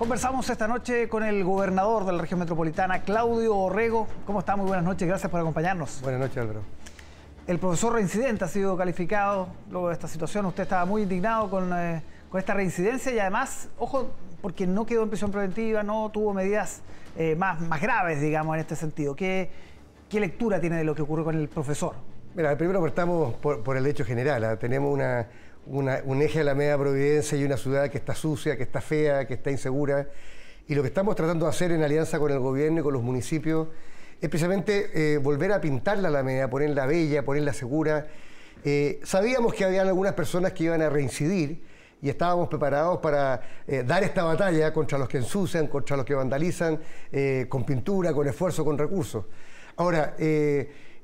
Conversamos esta noche con el gobernador de la región metropolitana, Claudio Orrego. ¿Cómo está? Muy buenas noches, gracias por acompañarnos. Buenas noches, Álvaro. El profesor reincidente ha sido calificado luego de esta situación. Usted estaba muy indignado con, eh, esta reincidencia y además, ojo, porque no quedó en prisión preventiva, no tuvo medidas eh, más, más graves, digamos, en este sentido. ¿Qué, ¿Qué lectura tiene de lo que ocurrió con el profesor? Mira, primero partamos por, por el hecho general. ¿ah? Tenemos una, un eje de la media Providencia y una ciudad que está sucia, que está fea, que está insegura. Y lo que estamos tratando de hacer en alianza con el gobierno y con los municipios es precisamente eh, volver a pintar la Alameda, ponerla bella, ponerla segura. Eh, sabíamos que había algunas personas que iban a reincidir y estábamos preparados para eh, dar esta batalla contra los que ensucian, contra los que vandalizan, con pintura, con esfuerzo, con recursos. Ahora,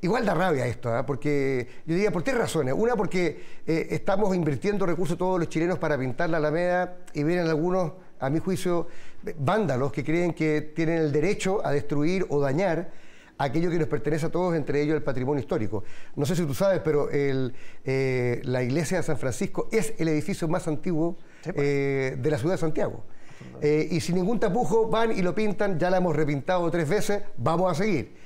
Igual da rabia esto, ¿ah? porque yo diría por tres razones. Una, porque eh, estamos invirtiendo recursos todos los chilenos para pintar la Alameda y vienen algunos, a mi juicio, vándalos que creen que tienen el derecho a destruir o dañar aquello que nos pertenece a todos, entre ellos el patrimonio histórico. No sé si tú sabes, pero eh, la iglesia de San Francisco es el edificio más antiguo pues. eh, de la ciudad de Santiago. y sin ningún tapujo van y lo pintan, ya la hemos repintado tres veces, vamos a seguir.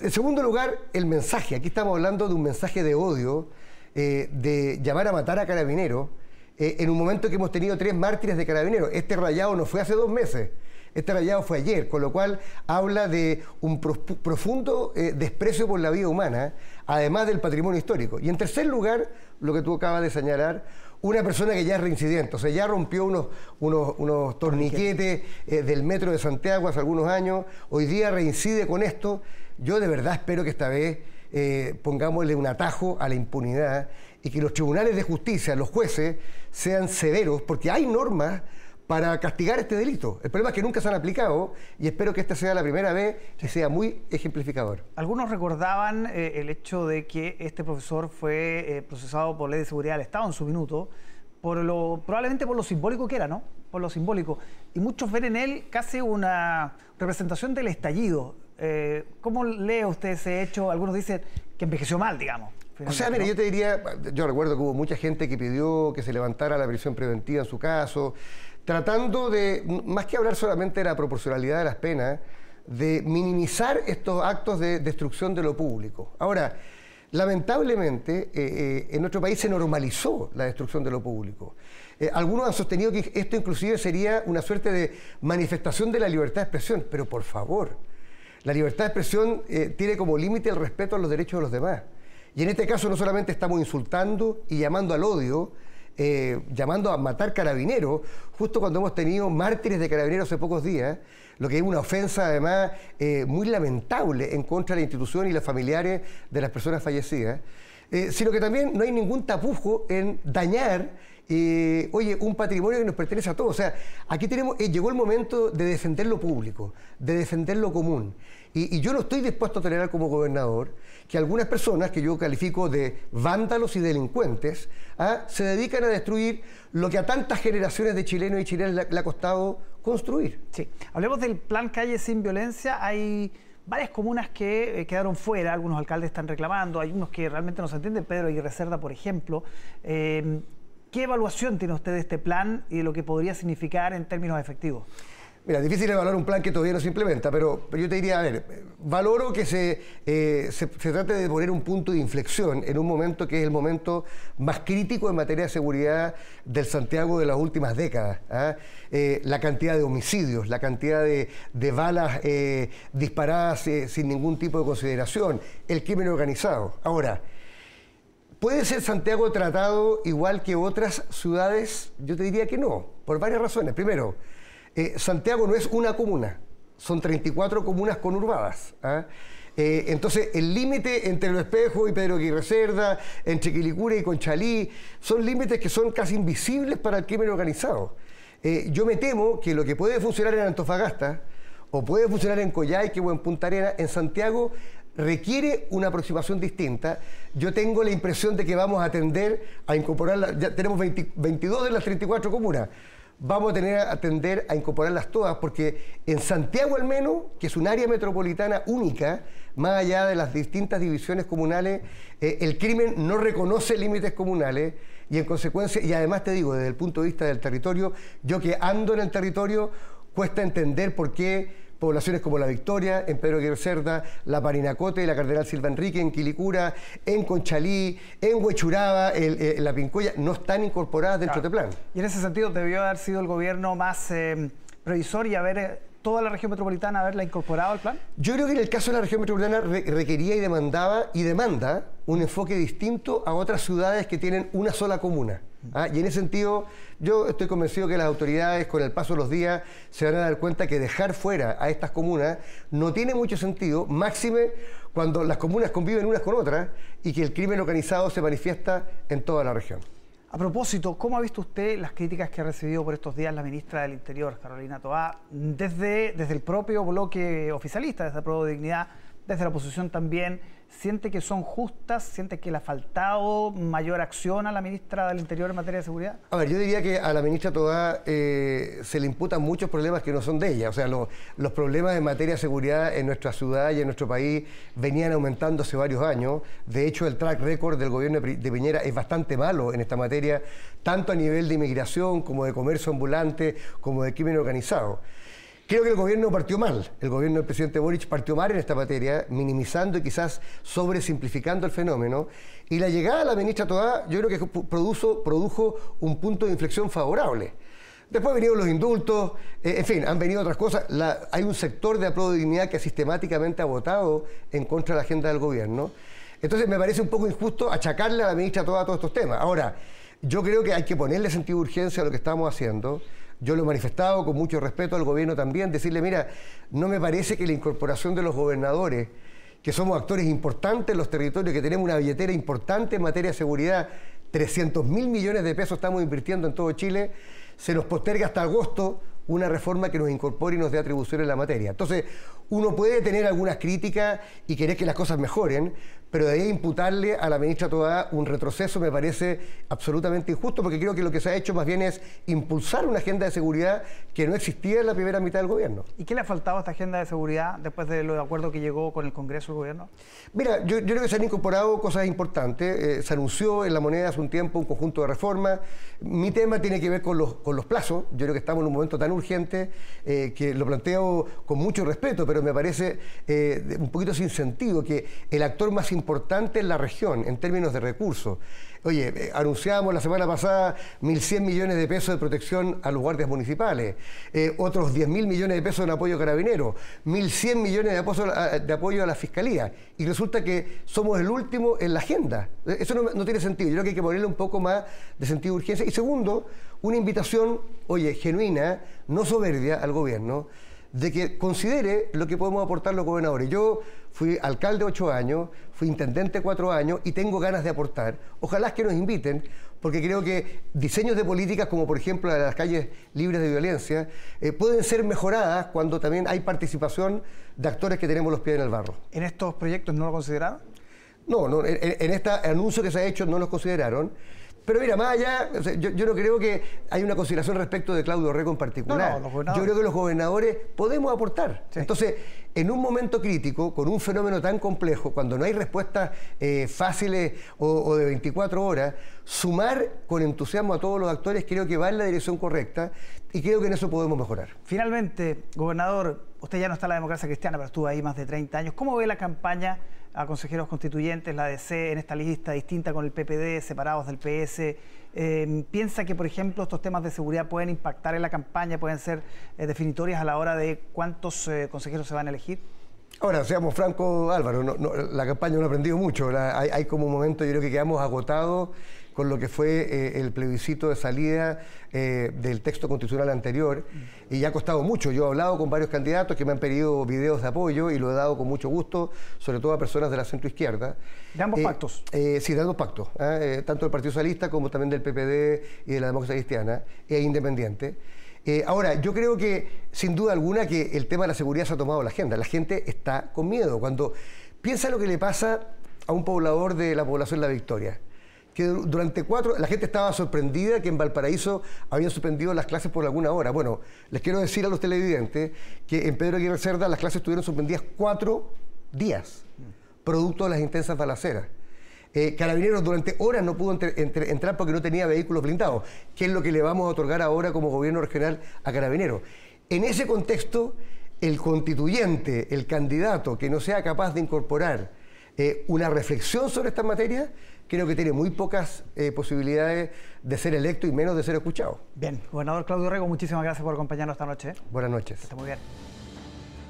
En segundo lugar, el mensaje. Aquí estamos hablando de un mensaje de odio, eh, de llamar a matar a carabineros, eh, en un momento que hemos tenido tres mártires de carabineros. Este rayado no fue hace dos meses, este rayado fue ayer, con lo cual habla de un profundo eh, desprecio por la vida humana, además del patrimonio histórico. Y en tercer lugar, lo que tú acabas de señalar, una persona que ya es reincidente, o sea, ya rompió unos, unos, torniquetes del metro de Santiago hace algunos años, hoy día reincide con esto yo de verdad espero que esta vez eh, pongámosle un atajo a la impunidad y que los tribunales de justicia, los jueces, sean severos, porque hay normas para castigar este delito. El problema es que nunca se han aplicado y espero que esta sea la primera vez que sea muy ejemplificador. Algunos recordaban eh, el hecho de que este profesor fue eh, procesado por ley de seguridad del Estado en su minuto, por lo, probablemente por lo simbólico que era, ¿no? Por lo simbólico. Y muchos ven en él casi una representación del estallido. Eh, ¿Cómo lee usted ese hecho? Algunos dicen que envejeció mal, digamos. O sea, mire, yo te diría, yo recuerdo que hubo mucha gente que pidió que se levantara la prisión preventiva en su caso, tratando de, más que hablar solamente de la proporcionalidad de las penas, de minimizar estos actos de destrucción de lo público. Ahora, lamentablemente, eh, eh, en nuestro país se normalizó la destrucción de lo público. algunos han sostenido que esto inclusive sería una suerte de manifestación de la libertad de expresión, pero por favor, la libertad de expresión eh, tiene como límite el respeto a los derechos de los demás. Y en este caso no solamente estamos insultando y llamando al odio, eh, llamando a matar carabineros, justo cuando hemos tenido mártires de carabineros hace pocos días, lo que es una ofensa además eh, muy lamentable en contra de la institución y los familiares de las personas fallecidas, sino que también no hay ningún tapujo en dañar oye, un patrimonio que nos pertenece a todos. O sea, aquí tenemos, eh, llegó el momento de defender lo público, de defender lo común. Y, yo no estoy dispuesto a tolerar como gobernador que algunas personas que yo califico de vándalos y delincuentes ¿ah? se dedican a destruir lo que a tantas generaciones de chilenos y chilenas le, ha costado construir. Sí, hablemos del plan Calle Sin Violencia. Hay varias comunas que eh, quedaron fuera, algunos alcaldes están reclamando, hay unos que realmente no se entienden, Pedro y Reserda, por ejemplo. Eh, ¿Qué evaluación tiene usted de este plan y de lo que podría significar en términos efectivos? Mira, difícil evaluar un plan que todavía no se implementa, pero, yo te diría, a ver, valoro que se, eh, se, trate de poner un punto de inflexión en un momento que es el momento más crítico en materia de seguridad del Santiago de las últimas décadas. ¿ah? Eh, la cantidad de homicidios, la cantidad de, balas eh, disparadas sin ningún tipo de consideración, el crimen organizado. Ahora, ¿Puede ser Santiago tratado igual que otras ciudades? Yo te diría que no, por varias razones. Primero, eh, Santiago no es una comuna, son 34 comunas conurbadas. ¿ah? Eh, entonces, el límite entre Lo Espejo y Pedro Aguirre Cerda, entre Quilicura y Conchalí, son límites que son casi invisibles para el crimen organizado. Eh, yo me temo que lo que puede funcionar en Antofagasta o puede funcionar en Coyhaique o en Punta Arena, en Santiago requiere una aproximación distinta. Yo tengo la impresión de que vamos a atender a incorporar, ya tenemos 22 de las 34 comunas, vamos a tener a atender a incorporarlas todas, porque en Santiago al menos, que es un área metropolitana única, más allá de las distintas divisiones comunales, eh, el crimen no reconoce límites comunales y en consecuencia, y además te digo, desde el punto de vista del territorio, yo que ando en el territorio, cuesta entender por qué poblaciones como La Victoria, en Pedro Aguirre Cerda, La Parinacote, la Cardenal Silva Enrique, en Quilicura, en Conchalí, en Huechuraba, eh, La Pincoya, no están incorporadas dentro de este plan. Y en ese sentido debió haber sido el gobierno más eh, previsor y haber eh, toda la región metropolitana haberla incorporado al plan? Yo creo que en el caso de la región metropolitana requería y demandaba y demanda un enfoque distinto a otras ciudades que tienen una sola comuna. ¿Ah? Y en ese sentido, yo estoy convencido que las autoridades, con el paso de los días, se van a dar cuenta que dejar fuera a estas comunas no tiene mucho sentido, máxime cuando las comunas conviven unas con otras y que el crimen organizado se manifiesta en toda la región. A propósito, ¿cómo ha visto usted las críticas que ha recibido por estos días la ministra del Interior, Carolina Toá, desde, desde el propio bloque oficialista, desde Pro Dignidad, desde la oposición también? ¿Siente que son justas? ¿Siente que le ha faltado mayor acción a la ministra del Interior en materia de seguridad? A ver, yo diría que a la ministra Toda eh, se le imputan muchos problemas que no son de ella. O sea, los problemas en materia de seguridad en nuestra ciudad y en nuestro país venían aumentando hace varios años. De hecho, el track record del gobierno de Piñera es bastante malo en esta materia, tanto a nivel de inmigración como de comercio ambulante, como de crimen organizado. Creo que el gobierno partió mal. El gobierno del presidente Boric partió mal en esta materia, minimizando y quizás sobresimplificando el fenómeno. Y la llegada de la ministra Toá, yo creo que produjo, produjo un punto de inflexión favorable. Después vinieron los indultos, eh, en fin, han venido otras cosas. hay un sector de aprobación de dignidad que sistemáticamente ha votado en contra de la agenda del gobierno. Entonces me parece un poco injusto achacarle a la ministra Toá todos estos temas. Ahora, yo creo que hay que ponerle sentido de urgencia a lo que estamos haciendo. Yo lo he manifestado con mucho respeto al gobierno también, decirle, mira, no me parece que la incorporación de los gobernadores, que somos actores importantes en los territorios, que tenemos una billetera importante en materia de seguridad, 300 mil millones de pesos estamos invirtiendo en todo Chile, se nos posterga hasta agosto una reforma que nos incorpore y nos dé atribuciones en la materia. Entonces, uno puede tener algunas críticas y querer que las cosas mejoren, pero de ahí imputarle a la ministra Toda un retroceso me parece absolutamente injusto, porque creo que lo que se ha hecho más bien es impulsar una agenda de seguridad que no existía en la primera mitad del gobierno. ¿Y qué le ha faltado a esta agenda de seguridad después de lo de acuerdo que llegó con el Congreso del gobierno? Mira, yo, creo que se han incorporado cosas importantes. Eh, se anunció en la moneda hace un tiempo un conjunto de reformas. Mi tema tiene que ver con los, con los plazos. Yo creo que estamos en un momento tan urgente eh, que lo planteo con mucho respeto, pero me parece eh, un poquito sin sentido que el actor más importante en la región en términos de recursos. Oye, eh, la semana pasada 1.100 millones de pesos de protección a los guardias municipales, eh, otros 10.000 millones de pesos en apoyo a carabineros, 1.100 millones de apoyo, a, de apoyo a la fiscalía. Y resulta que somos el último en la agenda. Eh, eso no, no tiene sentido. Yo creo que hay que ponerle un poco más de sentido de urgencia. Y segundo, una invitación, oye, genuina, no soberbia al gobierno de que considere lo que podemos aportar los gobernadores. Yo fui alcalde ocho años, fui intendente cuatro años y tengo ganas de aportar. Ojalá que nos inviten, porque creo que diseños de políticas, como por ejemplo la de las calles libres de violencia, eh, pueden ser mejoradas cuando también hay participación de actores que tenemos los pies en el barro. ¿En estos proyectos no lo consideraron? No, no en, en este anuncio que se ha hecho no los consideraron. Pero mira, más allá, yo, no creo que hay una consideración respecto de Claudio Reco en particular. yo creo que los gobernadores podemos aportar. Entonces, en un momento crítico, con un fenómeno tan complejo, cuando no hay respuestas eh, fáciles o, de 24 horas, sumar con entusiasmo a todos los actores creo que va en la dirección correcta y creo que en eso podemos mejorar. Finalmente, gobernador, usted ya no está en la democracia cristiana, pero estuvo ahí más de 30 años. ¿Cómo ve la campaña? A consejeros constituyentes, la DC en esta lista distinta con el PPD, separados del PS. Eh, ¿Piensa que, por ejemplo, estos temas de seguridad pueden impactar en la campaña, pueden ser eh, definitorias a la hora de cuántos eh, consejeros se van a elegir? Ahora, seamos francos, Álvaro, la campaña no ha aprendido mucho. hay, hay, como un momento, yo creo que quedamos agotados con lo que fue eh, el plebiscito de salida eh, del texto constitucional anterior y ya ha costado mucho. Yo he hablado con varios candidatos que me han pedido videos de apoyo y lo he dado con mucho gusto, sobre todo a personas de la centroizquierda. ¿De ambos eh, pactos? sí, de ambos pactos, tanto del Partido Socialista como también del PPD y de la Democracia Cristiana e Independiente. ahora, yo creo que sin duda alguna que el tema de la seguridad se ha tomado la agenda. La gente está con miedo. Cuando piensa lo que le pasa a un poblador de la población de La Victoria, que durante cuatro, la gente estaba sorprendida que en Valparaíso habían suspendido las clases por alguna hora. Bueno, les quiero decir a los televidentes que en Pedro Aguirre Cerda las clases estuvieron suspendidas cuatro días, producto de las intensas balaceras. Eh, Carabineros durante horas no pudo entrar porque no tenía vehículos blindados, que es lo que le vamos a otorgar ahora como gobierno regional a Carabineros. En ese contexto, el constituyente, el candidato que no sea capaz de incorporar eh, una reflexión sobre estas materias, creo que tiene muy pocas eh, posibilidades de ser electo y menos de ser escuchado. Bien, gobernador Claudio Rego, muchísimas gracias por acompañarnos esta noche. Buenas noches. está muy bien.